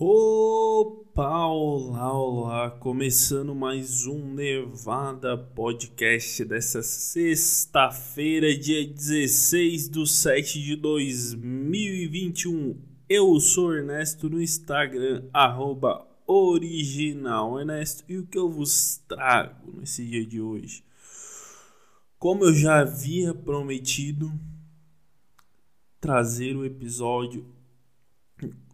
Opa, olá, olá, começando mais um Nevada Podcast dessa sexta-feira, dia 16 de 7 de 2021. Eu sou Ernesto no Instagram, arroba original Ernesto, e o que eu vos trago nesse dia de hoje? Como eu já havia prometido, trazer o episódio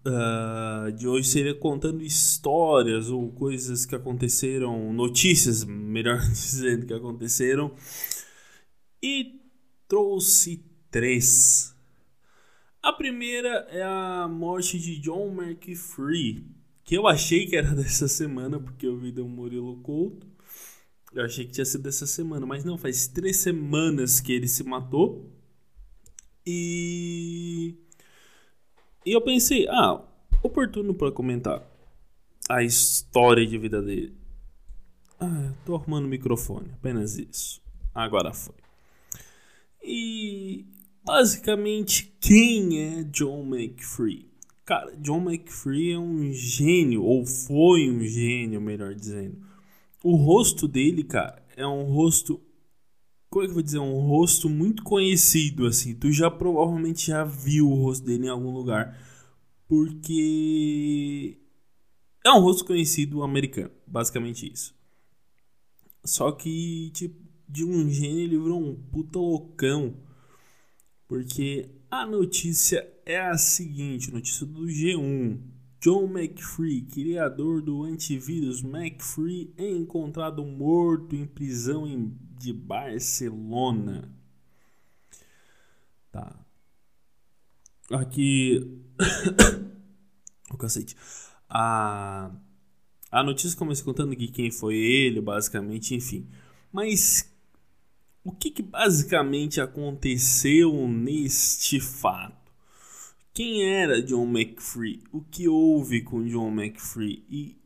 uh, de hoje seria contando histórias ou coisas que aconteceram, notícias, melhor dizendo, que aconteceram. E trouxe três. A primeira é a morte de John McFree, que eu achei que era dessa semana, porque eu vi do Murilo Couto. Eu achei que tinha sido dessa semana, mas não, faz três semanas que ele se matou. E e eu pensei, ah, oportuno para comentar a história de vida dele. Ah, tô arrumando o microfone, apenas isso. Agora foi. E basicamente, quem é John McFree? Cara, John McFree é um gênio, ou foi um gênio, melhor dizendo. O rosto dele, cara, é um rosto. Como é que eu vou dizer? Um rosto muito conhecido, assim. Tu já provavelmente já viu o rosto dele em algum lugar porque é um rosto conhecido americano, basicamente isso. Só que, tipo, de um gênio ele virou um puta loucão. Porque a notícia é a seguinte, notícia do G1. John McFree, criador do antivírus McFree, é encontrado morto em prisão de Barcelona. Tá. Aqui. o cacete. A, a notícia começa contando que quem foi ele, basicamente, enfim. Mas o que, que basicamente aconteceu neste fato? Quem era John McFree? O que houve com John McFree? E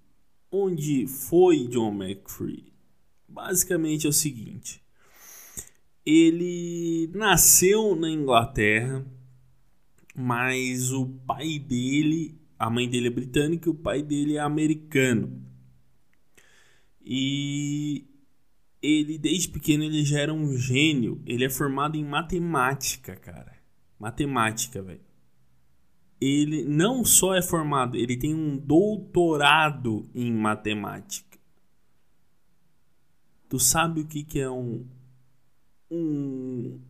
onde foi John McFree? Basicamente é o seguinte: ele nasceu na Inglaterra mas o pai dele, a mãe dele é britânica e o pai dele é americano. E ele desde pequeno ele já era um gênio. Ele é formado em matemática, cara. Matemática, velho. Ele não só é formado, ele tem um doutorado em matemática. Tu sabe o que, que é um, um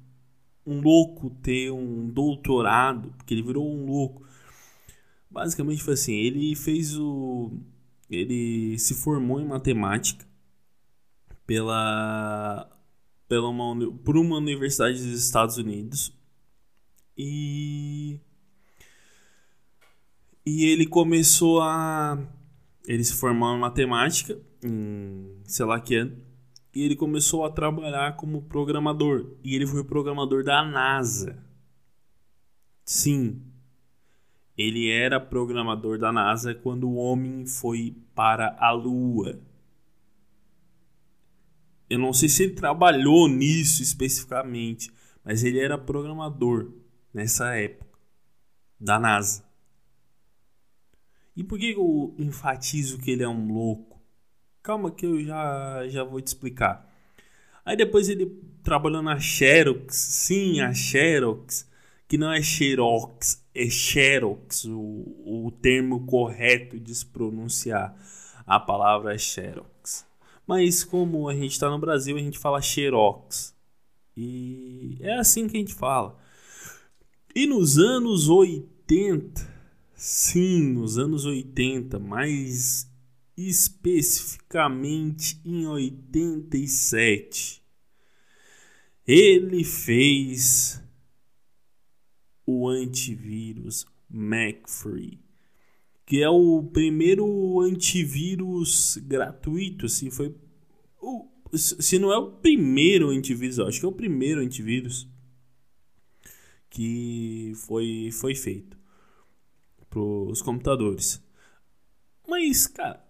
um louco ter um doutorado, porque ele virou um louco. Basicamente foi assim, ele fez o ele se formou em matemática pela pela uma, por uma universidade dos Estados Unidos e e ele começou a ele se formou em matemática em sei lá que ano e ele começou a trabalhar como programador. E ele foi programador da NASA. Sim, ele era programador da NASA quando o homem foi para a Lua. Eu não sei se ele trabalhou nisso especificamente, mas ele era programador nessa época da NASA. E por que eu enfatizo que ele é um louco? Calma que eu já, já vou te explicar. Aí depois ele trabalhou na Xerox, sim, a Xerox, que não é Xerox, é Xerox, o, o termo correto de se pronunciar a palavra é Xerox. Mas como a gente está no Brasil, a gente fala Xerox. E é assim que a gente fala. E nos anos 80, sim, nos anos 80, mais especificamente em 87. Ele fez o antivírus McFree, que é o primeiro antivírus gratuito, assim, foi o, se não é o primeiro antivírus, acho que é o primeiro antivírus que foi foi feito os computadores. Mas, cara,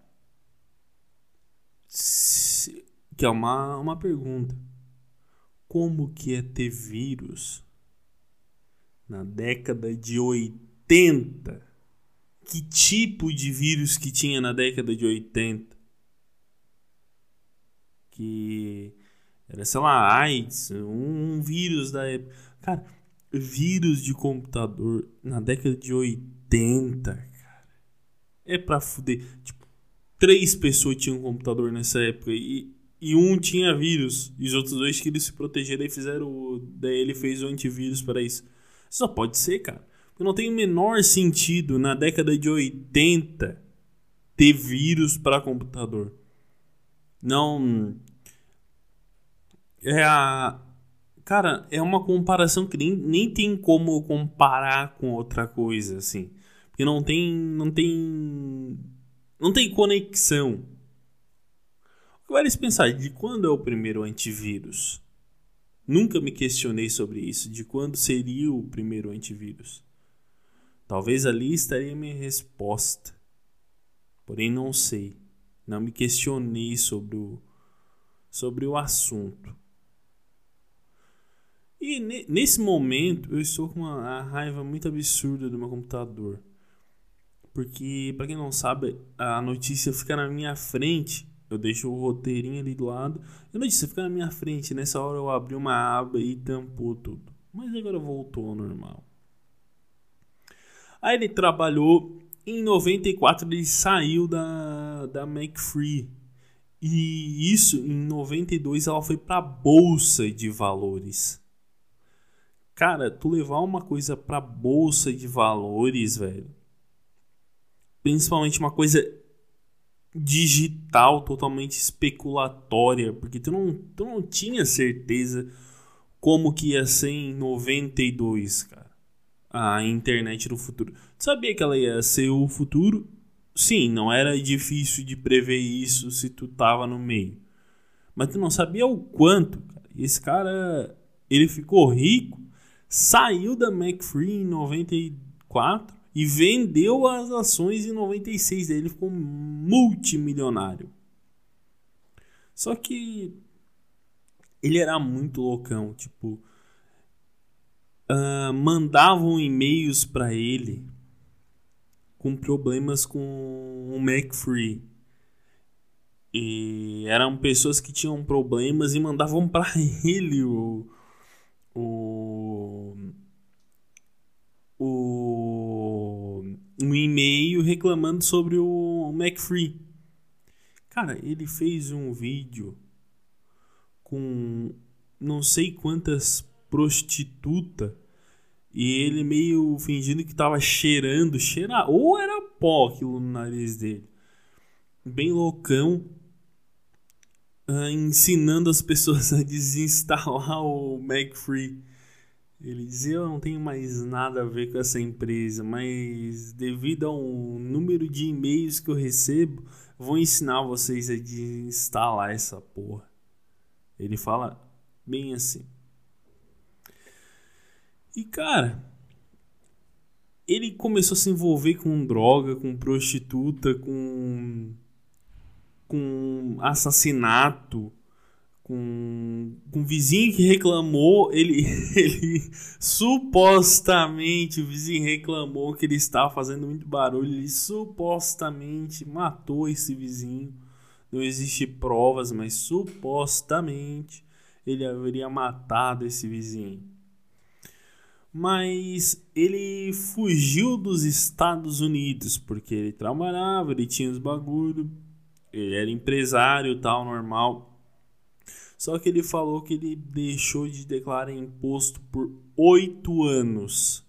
que é uma, uma pergunta. Como que é ter vírus na década de 80? que tipo de vírus que tinha na década de 80. Que era, sei lá, AIDS, um vírus da época. Cara, vírus de computador na década de 80, cara. É pra fuder. Tipo, três pessoas tinham um computador nessa época e, e um tinha vírus. E os outros dois queriam se proteger, daí fizeram. Daí ele fez o antivírus para isso. Só pode ser, cara. Porque não tem o menor sentido na década de 80 ter vírus para computador. Não. É a. Cara, é uma comparação que nem, nem tem como comparar com outra coisa, assim. Porque não tem. Não tem. Não tem conexão. O que vale pensar de quando é o primeiro antivírus? Nunca me questionei sobre isso, de quando seria o primeiro antivírus. Talvez ali estaria minha resposta. Porém, não sei. Não me questionei sobre o, sobre o assunto. E nesse momento eu estou com uma raiva muito absurda do meu computador. Porque, para quem não sabe, a notícia fica na minha frente. Eu deixo o roteirinho ali do lado. E a notícia fica na minha frente. Nessa hora eu abri uma aba e tampou tudo. Mas agora voltou ao normal. Aí ele trabalhou. Em 94 ele saiu da, da McFree. E isso em 92 ela foi para bolsa de valores. Cara, tu levar uma coisa para bolsa de valores, velho. Principalmente uma coisa digital, totalmente especulatória, porque tu não, tu não tinha certeza como que ia ser em 92, cara a internet do futuro. sabia que ela ia ser o futuro? Sim, não era difícil de prever isso se tu tava no meio. Mas tu não sabia o quanto. Cara. Esse cara, ele ficou rico, saiu da McFree em 94 e vendeu as ações em 96. Daí ele ficou multimilionário. Só que ele era muito loucão, tipo, uh, mandavam e-mails para ele com problemas com o MacFree. E eram pessoas que tinham problemas e mandavam para ele o, o, o um e-mail reclamando sobre o MacFree. Cara, ele fez um vídeo com não sei quantas prostituta e ele meio fingindo que tava cheirando, cheira ou era pó aquilo no nariz dele. Bem loucão, uh, ensinando as pessoas a desinstalar o MacFree. Ele dizia: Eu não tenho mais nada a ver com essa empresa, mas devido ao número de e-mails que eu recebo, vou ensinar vocês a desinstalar essa porra. Ele fala bem assim. E cara, ele começou a se envolver com droga, com prostituta, com com assassinato, com, com um vizinho que reclamou, ele, ele supostamente o vizinho reclamou que ele estava fazendo muito barulho, ele supostamente matou esse vizinho. Não existe provas, mas supostamente ele haveria matado esse vizinho mas ele fugiu dos Estados Unidos porque ele trabalhava, ele tinha os bagulho, ele era empresário tal, normal. Só que ele falou que ele deixou de declarar imposto por oito anos.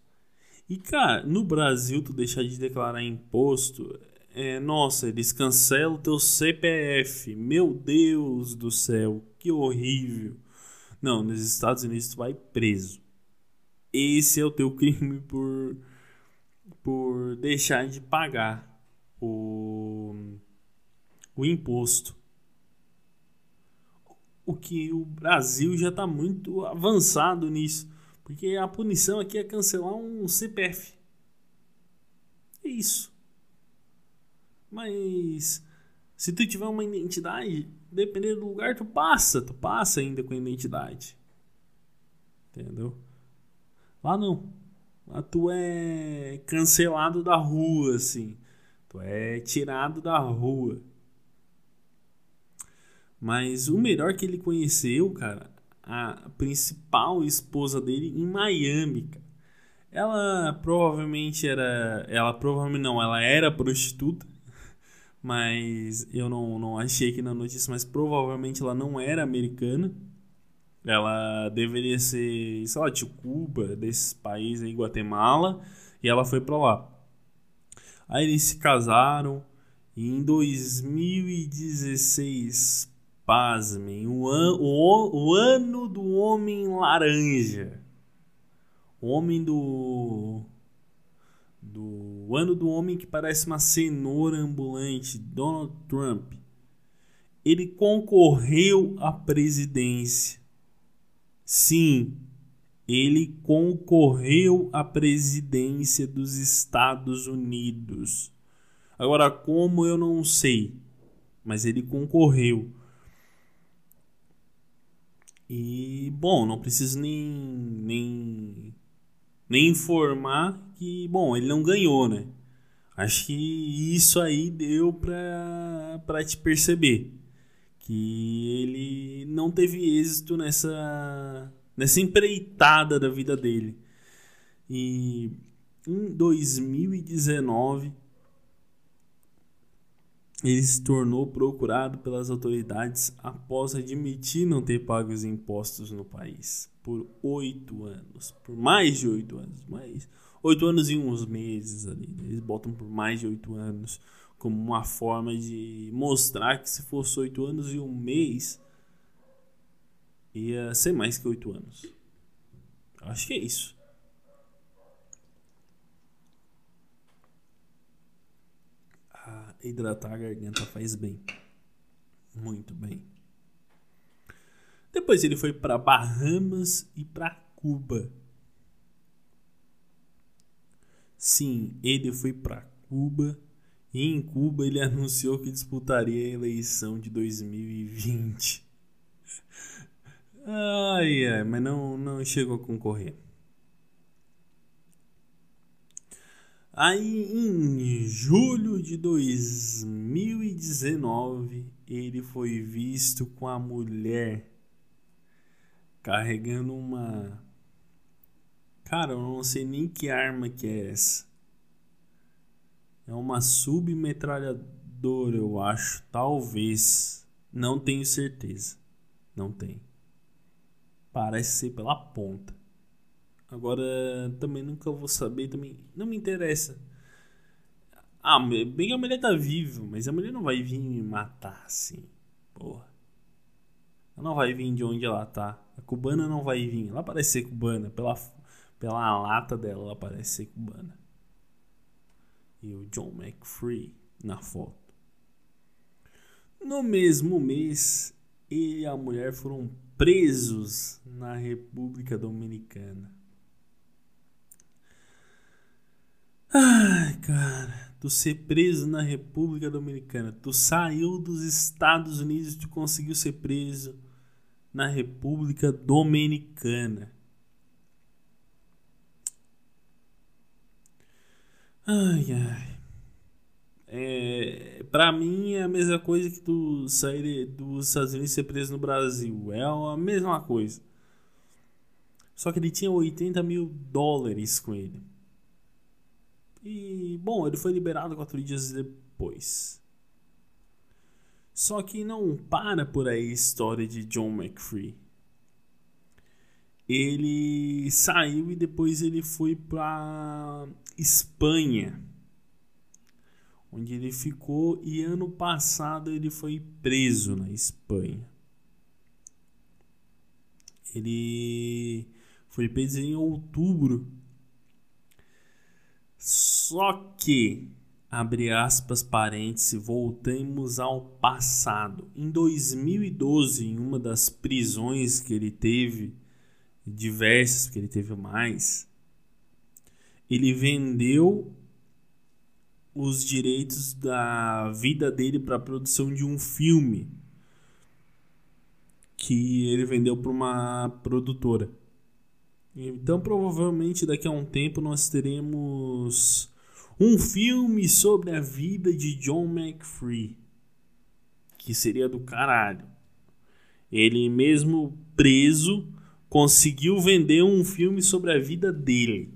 E cara, no Brasil tu deixar de declarar imposto, é, nossa, eles cancelam teu CPF. Meu Deus do céu, que horrível. Não, nos Estados Unidos tu vai preso esse é o teu crime por, por deixar de pagar o, o imposto. Que o Brasil já está muito avançado nisso. Porque a punição aqui é cancelar um CPF. É isso. Mas se tu tiver uma identidade, dependendo do lugar, tu passa, tu passa ainda com a identidade. Entendeu? Lá não. tu é cancelado da rua, assim. Tu é tirado da rua. Mas o melhor que ele conheceu, cara, a principal esposa dele em Miami, cara. Ela provavelmente era. Ela provavelmente não, ela era prostituta. Mas eu não, não achei aqui na notícia, mas provavelmente ela não era americana. Ela deveria ser, sei lá, de Cuba, desses países aí, Guatemala. E ela foi pra lá. Aí eles se casaram. E em 2016, pasmem, o, an, o, o ano do Homem Laranja. O homem do. Do ano do homem que parece uma cenoura ambulante, Donald Trump. Ele concorreu à presidência. Sim, ele concorreu à presidência dos Estados Unidos. Agora, como eu não sei, mas ele concorreu. E, bom, não preciso nem, nem, nem informar que, bom, ele não ganhou, né? Acho que isso aí deu pra, pra te perceber. Que ele não teve êxito nessa, nessa empreitada da vida dele. E em 2019 ele se tornou procurado pelas autoridades após admitir não ter pago os impostos no país por oito anos, por mais de oito anos, mais oito anos e uns meses ali. Né? Eles botam por mais de oito anos como uma forma de mostrar que se fosse oito anos e um mês ia ser mais que oito anos. Acho que é isso. Hidratar a garganta faz bem. Muito bem. Depois ele foi para Bahamas e para Cuba. Sim, ele foi para Cuba e em Cuba ele anunciou que disputaria a eleição de 2020. Ai, ai, mas não, não chegou a concorrer. Aí em julho de 2019, ele foi visto com a mulher carregando uma. Cara, eu não sei nem que arma que é essa. É uma submetralhadora, eu acho. Talvez. Não tenho certeza. Não tenho. Parece ser pela ponta. Agora, também nunca vou saber, também não me interessa. Ah, bem que a mulher tá viva, mas a mulher não vai vir me matar assim. Porra. Ela não vai vir de onde ela tá. A cubana não vai vir. Ela parece ser cubana. Pela, pela lata dela, ela parece ser cubana. E o John McFree na foto. No mesmo mês, ele e a mulher foram presos na República Dominicana. Ai, cara, tu ser preso na República Dominicana, tu saiu dos Estados Unidos tu conseguiu ser preso na República Dominicana. Ai, ai. É, pra mim é a mesma coisa que tu sair dos Estados Unidos e ser preso no Brasil. É a mesma coisa. Só que ele tinha 80 mil dólares com ele. E, bom, ele foi liberado quatro dias depois. Só que não para por aí a história de John McFree. Ele saiu e depois ele foi para Espanha, onde ele ficou e ano passado ele foi preso na Espanha. Ele foi preso em outubro só que, abre aspas, parênteses, voltamos ao passado. Em 2012, em uma das prisões que ele teve, diversas que ele teve mais, ele vendeu os direitos da vida dele para a produção de um filme que ele vendeu para uma produtora. Então, provavelmente daqui a um tempo nós teremos um filme sobre a vida de John McFree, que seria do caralho. Ele mesmo preso conseguiu vender um filme sobre a vida dele.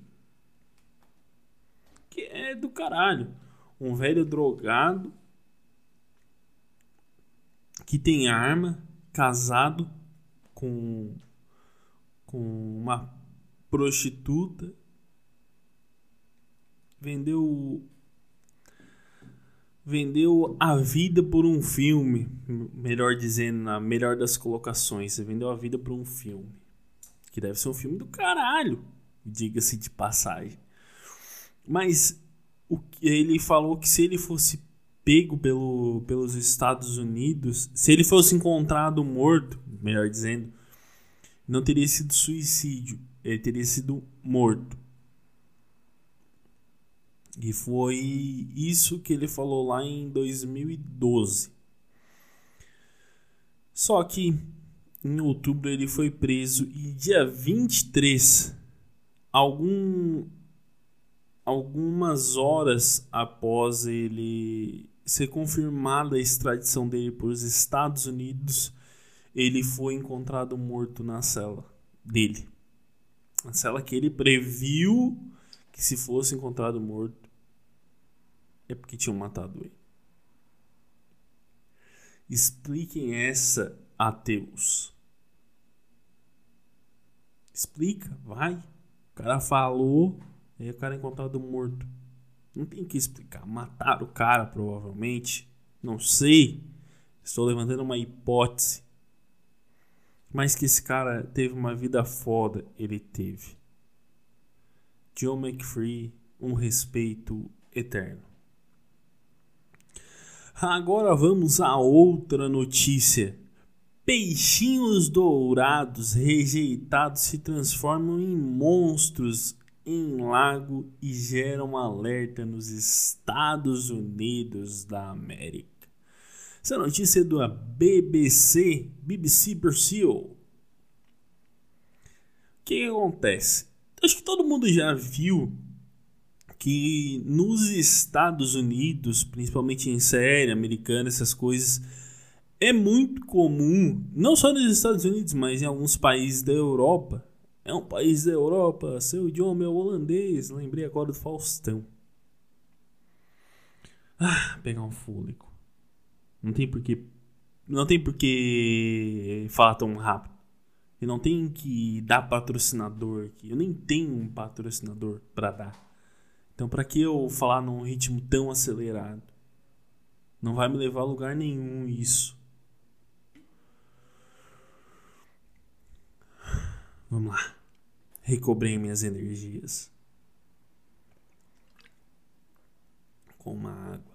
Que é do caralho. Um velho drogado que tem arma, casado com com uma prostituta, vendeu vendeu a vida por um filme, melhor dizendo, na melhor das colocações, você vendeu a vida por um filme, que deve ser um filme do caralho, diga-se de passagem. Mas o ele falou que se ele fosse pego pelo, pelos Estados Unidos, se ele fosse encontrado morto, melhor dizendo, não teria sido suicídio, ele teria sido morto. E foi isso que ele falou lá em 2012. Só que em outubro ele foi preso e dia 23, algum, algumas horas após ele ser confirmada a extradição dele para os Estados Unidos, ele foi encontrado morto na cela dele. A cela que ele previu que se fosse encontrado morto é porque tinham matado ele. Expliquem essa, ateus. Explica, vai. O cara falou, aí o cara é encontrado morto. Não tem que explicar. Mataram o cara, provavelmente. Não sei. Estou levantando uma hipótese. Mas que esse cara teve uma vida foda, ele teve. John McFree, um respeito eterno. Agora vamos a outra notícia. Peixinhos dourados rejeitados se transformam em monstros em lago e geram alerta nos Estados Unidos da América. Essa notícia é da BBC, BBC Brasil. O que, que acontece? Acho que todo mundo já viu que nos Estados Unidos, principalmente em série americana, essas coisas, é muito comum, não só nos Estados Unidos, mas em alguns países da Europa. É um país da Europa, seu idioma é holandês, lembrei agora do Faustão. Ah, pegar um fôlego. Não tem porquê. Não tem porquê falar tão rápido. E não tem que dar patrocinador aqui. Eu nem tenho um patrocinador para dar. Então, para que eu falar num ritmo tão acelerado? Não vai me levar a lugar nenhum isso. Vamos lá. Recobrei minhas energias. Com uma água.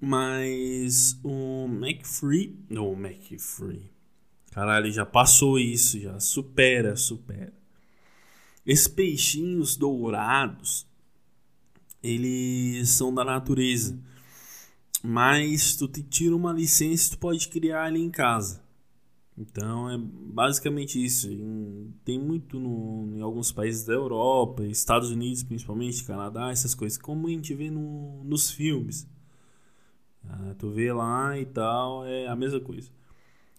Mas o McFree. Não, o McFree. Caralho, já passou isso, já. Supera, supera. Esses peixinhos dourados, eles são da natureza. Mas tu te tira uma licença tu pode criar ali em casa. Então é basicamente isso. tem muito no, em alguns países da Europa, Estados Unidos principalmente, Canadá, essas coisas, como a gente vê no, nos filmes. Ah, tu vê lá e tal, é a mesma coisa.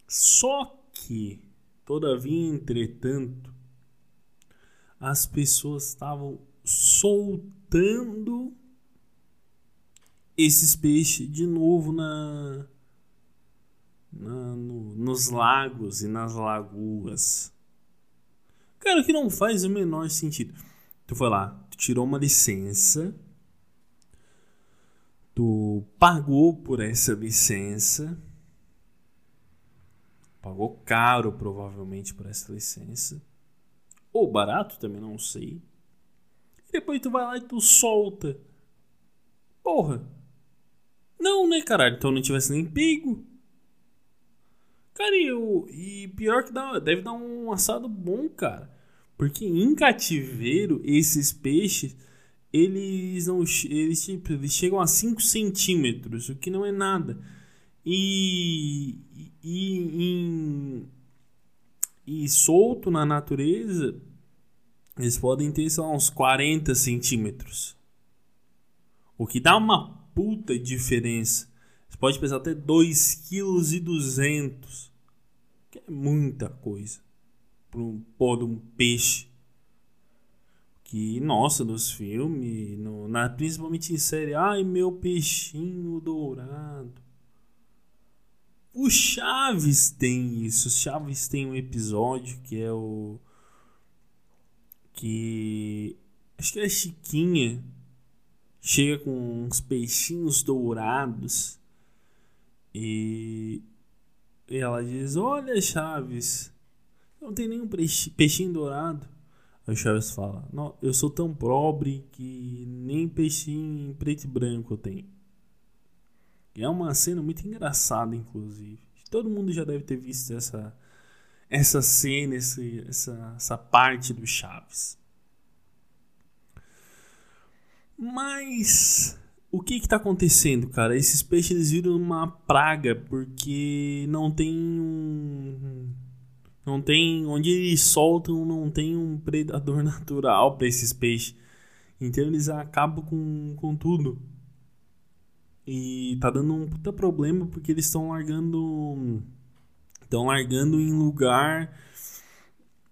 Só que, todavia, entretanto, as pessoas estavam soltando esses peixes de novo na, na no, nos lagos e nas lagoas. Cara, que não faz o menor sentido. Tu foi lá, tu tirou uma licença tu pagou por essa licença, pagou caro provavelmente por essa licença, ou barato também, não sei. E depois tu vai lá e tu solta. Porra. Não, né, caralho? Então não tivesse nem pego. Cara, e, eu, e pior que dá, deve dar um assado bom, cara. Porque em cativeiro, esses peixes eles não eles, tipo, eles chegam a 5 centímetros, o que não é nada. E, e em, E solto na natureza, eles podem ter, lá, uns 40 centímetros. O que dá uma puta diferença. Você pode pesar até 2,2 kg. Que é muita coisa. Para um pó de um peixe. Que, nossa, nos filmes, no, na, principalmente em série, ai meu peixinho dourado. O Chaves tem isso. O Chaves tem um episódio que é o. Que. Acho que é a Chiquinha. Chega com uns peixinhos dourados. E. E ela diz: Olha, Chaves. Não tem nenhum peixinho dourado. Aí o Chaves fala: Não, eu sou tão pobre que nem peixinho preto e branco eu tenho. E é uma cena muito engraçada, inclusive. Todo mundo já deve ter visto essa, essa cena, esse, essa, essa parte do Chaves. Mas o que está acontecendo, cara? Esses peixes eles viram uma praga porque não tem um. Não tem. Onde eles soltam, não tem um predador natural para esses peixes. Então eles acabam com, com tudo. E tá dando um puta problema porque eles estão largando. Estão largando em lugar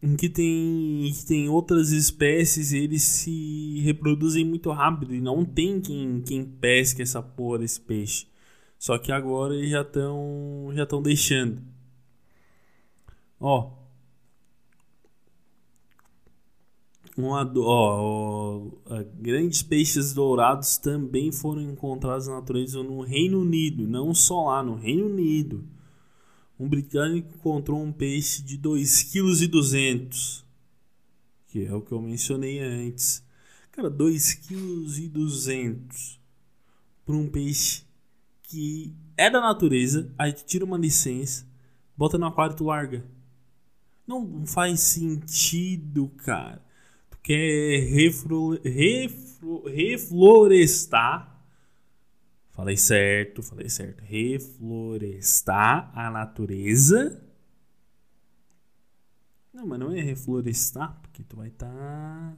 em que tem, que tem outras espécies eles se reproduzem muito rápido e não tem quem, quem pesque essa porra desse peixe. Só que agora eles já estão já estão deixando. Ó, Uma, ó, ó, grandes peixes dourados também foram encontrados na natureza no Reino Unido, não só lá, no Reino Unido. Um britânico encontrou um peixe de 2,2 kg, que é o que eu mencionei antes. Cara, 2,2 kg para um peixe que é da natureza, aí tu tira uma licença, bota no aquário e tu larga. Não faz sentido, cara quer reflo, reflo, reflorestar. Falei certo, falei certo. Reflorestar a natureza. Não, mas não é reflorestar, porque tu vai estar tá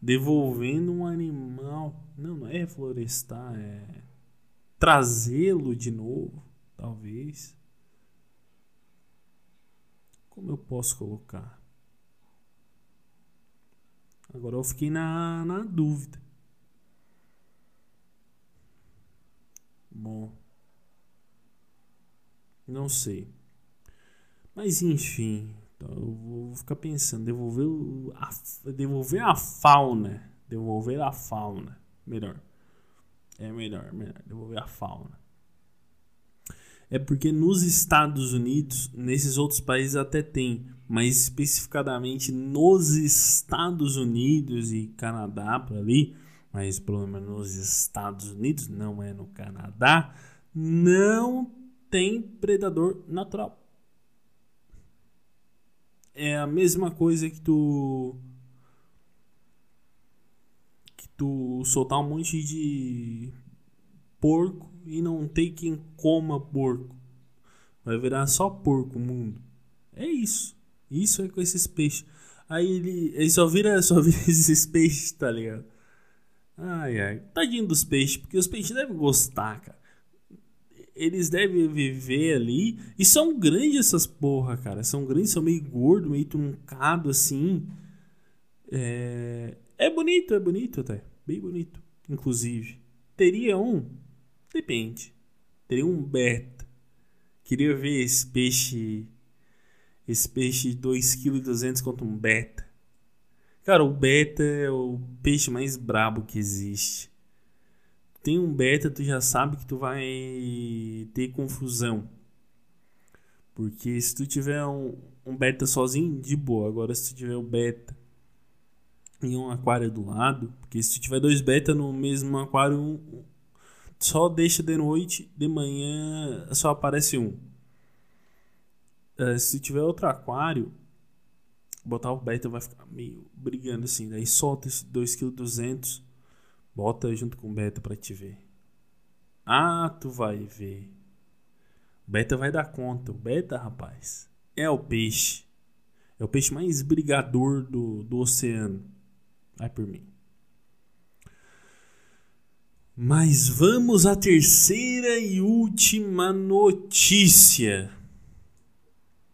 devolvendo um animal. Não, não é reflorestar, é trazê-lo de novo, talvez. Como eu posso colocar? Agora eu fiquei na, na dúvida. Bom. Não sei. Mas enfim. Então eu vou ficar pensando. Devolver, a, devolver a fauna. Devolver a fauna. Melhor. É melhor, melhor. Devolver a fauna. É porque nos Estados Unidos, nesses outros países até tem mas especificadamente nos Estados Unidos e Canadá por ali, mas pelo menos nos Estados Unidos, não é no Canadá, não tem predador natural. É a mesma coisa que tu que tu soltar um monte de porco e não ter quem coma porco. Vai virar só porco o mundo. É isso. Isso é com esses peixes. Aí ele, ele só vira, só vira esses peixes, tá ligado? Ai, ai. Tadinho dos peixes, porque os peixes devem gostar, cara. Eles devem viver ali. E são grandes essas porra, cara. São grandes, são meio gordo, meio truncado assim. É, é bonito, é bonito até. Bem bonito, inclusive. Teria um? Depende. Teria um beta. Queria ver esse peixe esse peixe 2,2 kg contra um beta. Cara, o beta é o peixe mais brabo que existe. Tem um beta, tu já sabe que tu vai ter confusão. Porque se tu tiver um, um beta sozinho, de boa. Agora se tu tiver o beta em um aquário do lado, porque se tu tiver dois beta no mesmo aquário, um, só deixa de noite, de manhã só aparece um. Uh, se tiver outro aquário, botar o beta vai ficar meio brigando assim. Daí solta esse 2,2 kg, bota junto com o beta para te ver. Ah, tu vai ver. O beta vai dar conta. O beta, rapaz, é o peixe. É o peixe mais brigador do, do oceano. Vai por mim. Mas vamos à terceira e última notícia.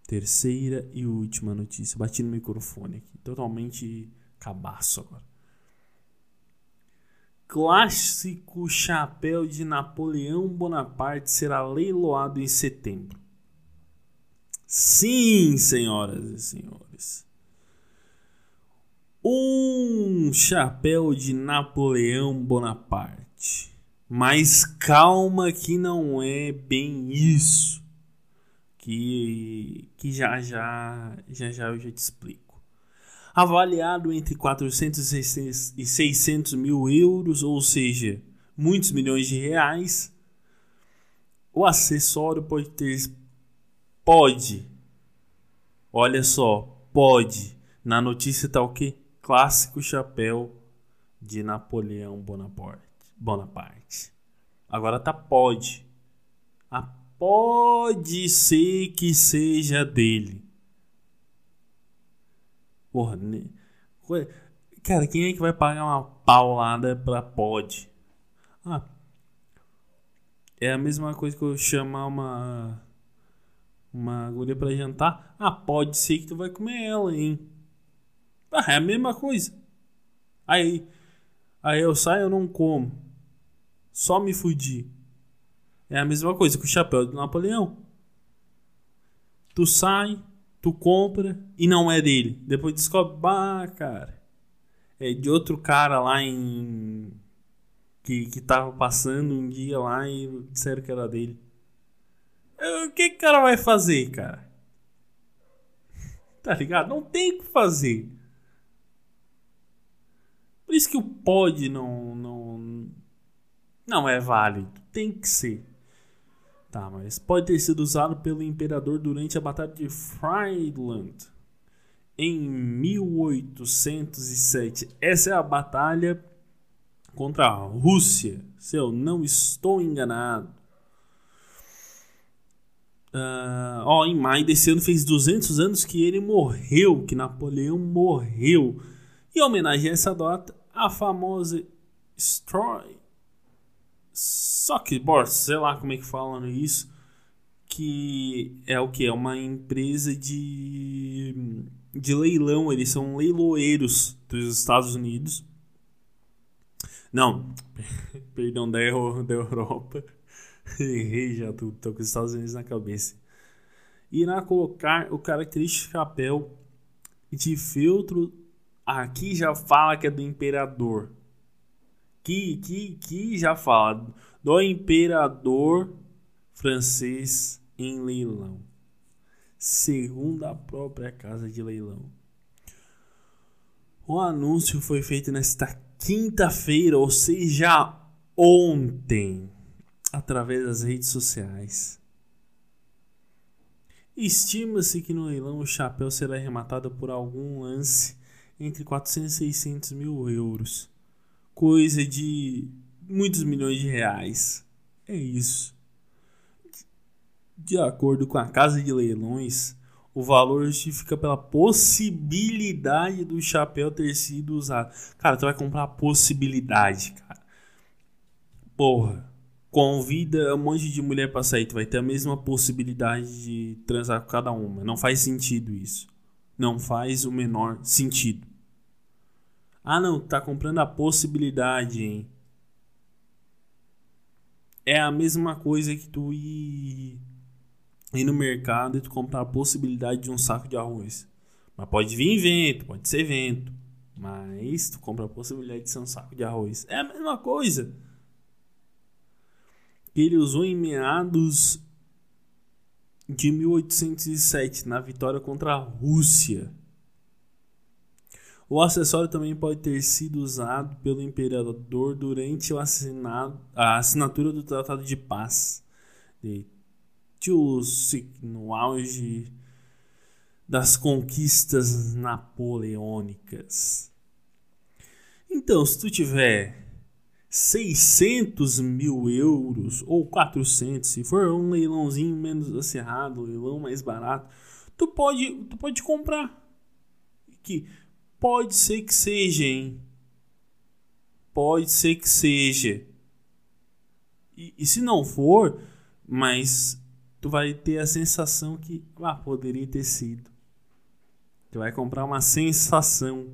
Terceira e última notícia. Bati no microfone aqui. Totalmente cabaço agora. Clássico chapéu de Napoleão Bonaparte será leiloado em setembro. Sim, senhoras e senhores. Um chapéu de Napoleão Bonaparte. Mas calma que não é bem isso. Que, que já já já já eu já te explico. Avaliado entre 400 e 600 mil euros, ou seja, muitos milhões de reais, o acessório pode ter pode. Olha só, pode. Na notícia tá o quê? Clássico chapéu de Napoleão Bonaparte. Bonaparte. Agora tá pode. A ah, pode ser que seja dele. Porra, né? Cara, quem é que vai pagar uma paulada pra pode? Ah, é a mesma coisa que eu chamar uma uma agulha para jantar. Ah, pode ser que tu vai comer ela, hein? Ah, é a mesma coisa. Aí, aí eu saio eu não como. Só me fudi. É a mesma coisa que o chapéu do Napoleão. Tu sai, tu compra e não é dele. Depois descobre, bah, cara. É de outro cara lá em. Que, que tava passando um dia lá e disseram que era dele. O que, que o cara vai fazer, cara? Tá ligado? Não tem o que fazer. Por isso que o pode não, não, não é válido. Tem que ser. Tá, mas pode ter sido usado pelo imperador durante a Batalha de Friedland em 1807. Essa é a batalha contra a Rússia, se eu não estou enganado. Uh, ó, em maio desse ano fez 200 anos que ele morreu, que Napoleão morreu. Em homenagem a essa data, a famosa Stroy Sockboard, sei lá como é que falam isso, que é o que? É uma empresa de, de leilão, eles são leiloeiros dos Estados Unidos. Não, perdão, da, da Europa. Errei já, tô, tô com os Estados Unidos na cabeça. Irá colocar o característico chapéu de feltro. Aqui já fala que é do imperador. Que, que, que já fala do imperador francês em leilão. Segundo a própria casa de leilão. O anúncio foi feito nesta quinta-feira, ou seja, ontem através das redes sociais. Estima-se que no leilão o chapéu será arrematado por algum lance entre 400 e 600 mil euros, coisa de muitos milhões de reais. É isso. De acordo com a casa de leilões, o valor justifica pela possibilidade do chapéu ter sido usado. Cara, tu vai comprar a possibilidade, cara. Porra convida um monte de mulher para sair, tu vai ter a mesma possibilidade de transar com cada uma. Não faz sentido isso. Não faz o menor sentido. Ah, não, tá comprando a possibilidade, hein? É a mesma coisa que tu ir, ir no mercado e tu comprar a possibilidade de um saco de arroz. Mas pode vir vento, pode ser vento. Mas tu compra a possibilidade de ser um saco de arroz. É a mesma coisa que ele usou em meados de 1807 na vitória contra a Rússia. O acessório também pode ter sido usado pelo imperador durante assinado, a assinatura do Tratado de Paz de Tilsit, no auge das conquistas napoleônicas. Então, se tu tiver 600 mil euros ou 400, se for um leilãozinho menos acirrado, um leilão mais barato, tu pode, tu pode comprar. Que pode ser que seja, hein? Pode ser que seja. E, e se não for, mas tu vai ter a sensação que ah, poderia ter sido. Tu vai comprar uma sensação.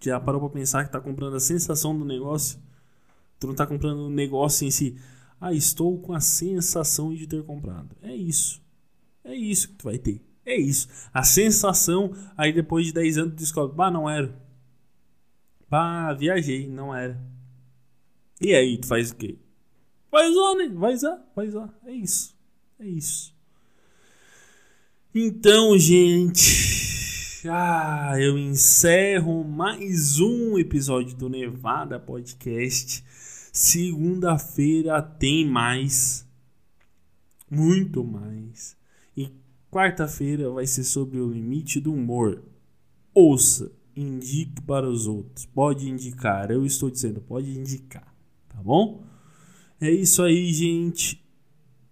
Já parou pra pensar que tá comprando a sensação do negócio? Tu não tá comprando o negócio em si. Ah, estou com a sensação de ter comprado. É isso. É isso que tu vai ter. É isso. A sensação, aí depois de 10 anos tu descobre, bah, não era. Bah, viajei, não era. E aí, tu faz o quê? Vai usar, né? Vai usar, vai usar. É isso. É isso. Então, gente. Ah, eu encerro mais um episódio do Nevada Podcast. Segunda-feira tem mais. Muito mais. Quarta-feira vai ser sobre o limite do humor. Ouça, indique para os outros. Pode indicar, eu estou dizendo, pode indicar, tá bom? É isso aí, gente.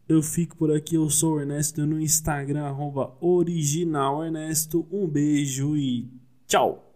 Eu fico por aqui. Eu sou o Ernesto no Instagram, arroba original Ernesto. Um beijo e tchau!